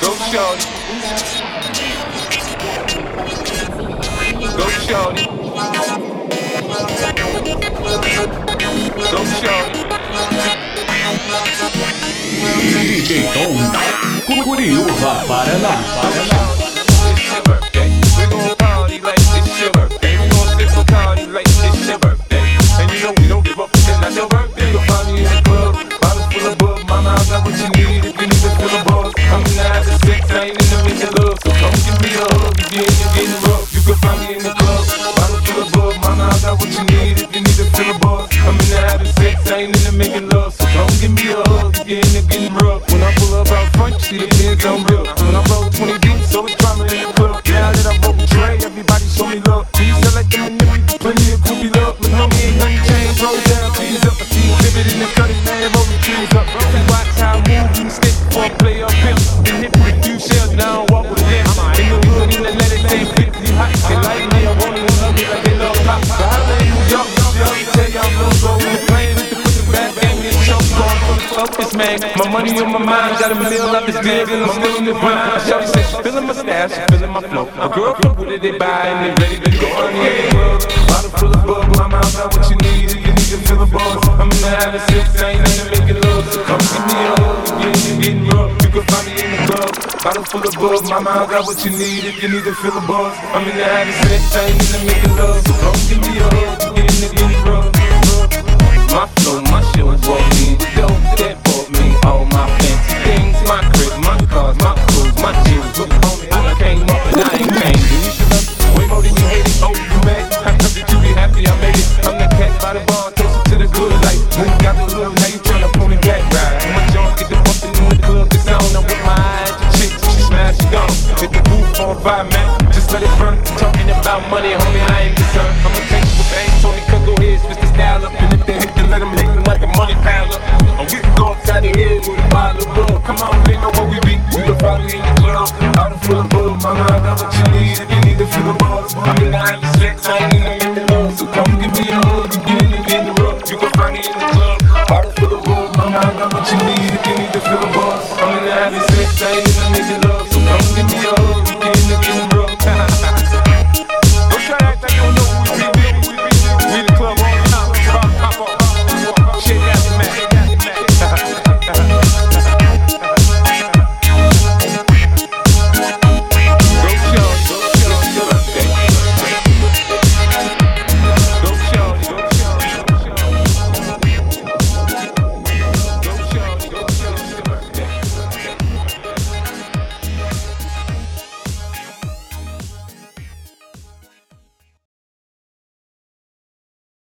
Go shorty. Go shorty. Go shorty. DJ Tom, Curiúva, Paraná. It's I'm in the of sex, I ain't in the making love. So come give me a hug again, you're getting rough. When I pull up out front, you see the pins on real. When I roll 20 deep, so it's drama in the club. Now that I broke the tray, everybody show me love. Please select them and niggas, plenty of groupie love. But homie ain't nothing changed, roll down, please up. I see you exhibit in the cutting, man, roll the trees up. Watch how I move, you stick for a play man. My money on my mind, got a meal out this I'm still in the grind. Shawty said she feeling my style, she my flow. A girl from it, they buy and they ready to go on the club. Bottle full of bug, my mouth got what you need, you need to feel a buzz. I'm in the having sex, I ain't into making love. So come give me a hug, again, you're getting rough. You can find me in the club. Bottle full of bug, my mouth got what you need, if you need to feel a buzz. I'm in the having sex, I ain't into making love. So come give me a hug, again, you're getting rough. My cars, my clothes, my jewels. Look, homie, I came up and I ain't changed. And you should love way more than you hate it. Oh, you mad? How come that you be happy I made it? I'm the cat by the bar, closer to the good life. When you got the hood, now you tryna pull me back ride. When my junk get the bumpin' in the club, it's on. I'm with my eyes, the chick, she smash, she gone. Hit the roof on fire, man. Just let it burn. Talking about money, homie, I ain't concerned. I'ma take you with Banks, Tony Cook, go ahead, switch the style up. And if they hit, then let them hit them like a money pile up. And we can go upside the head with a bottle of bug. Come on, Probably in the out of full of bug. Mama, I got what you need if you need to feel the. I'm in the high sex, I ain't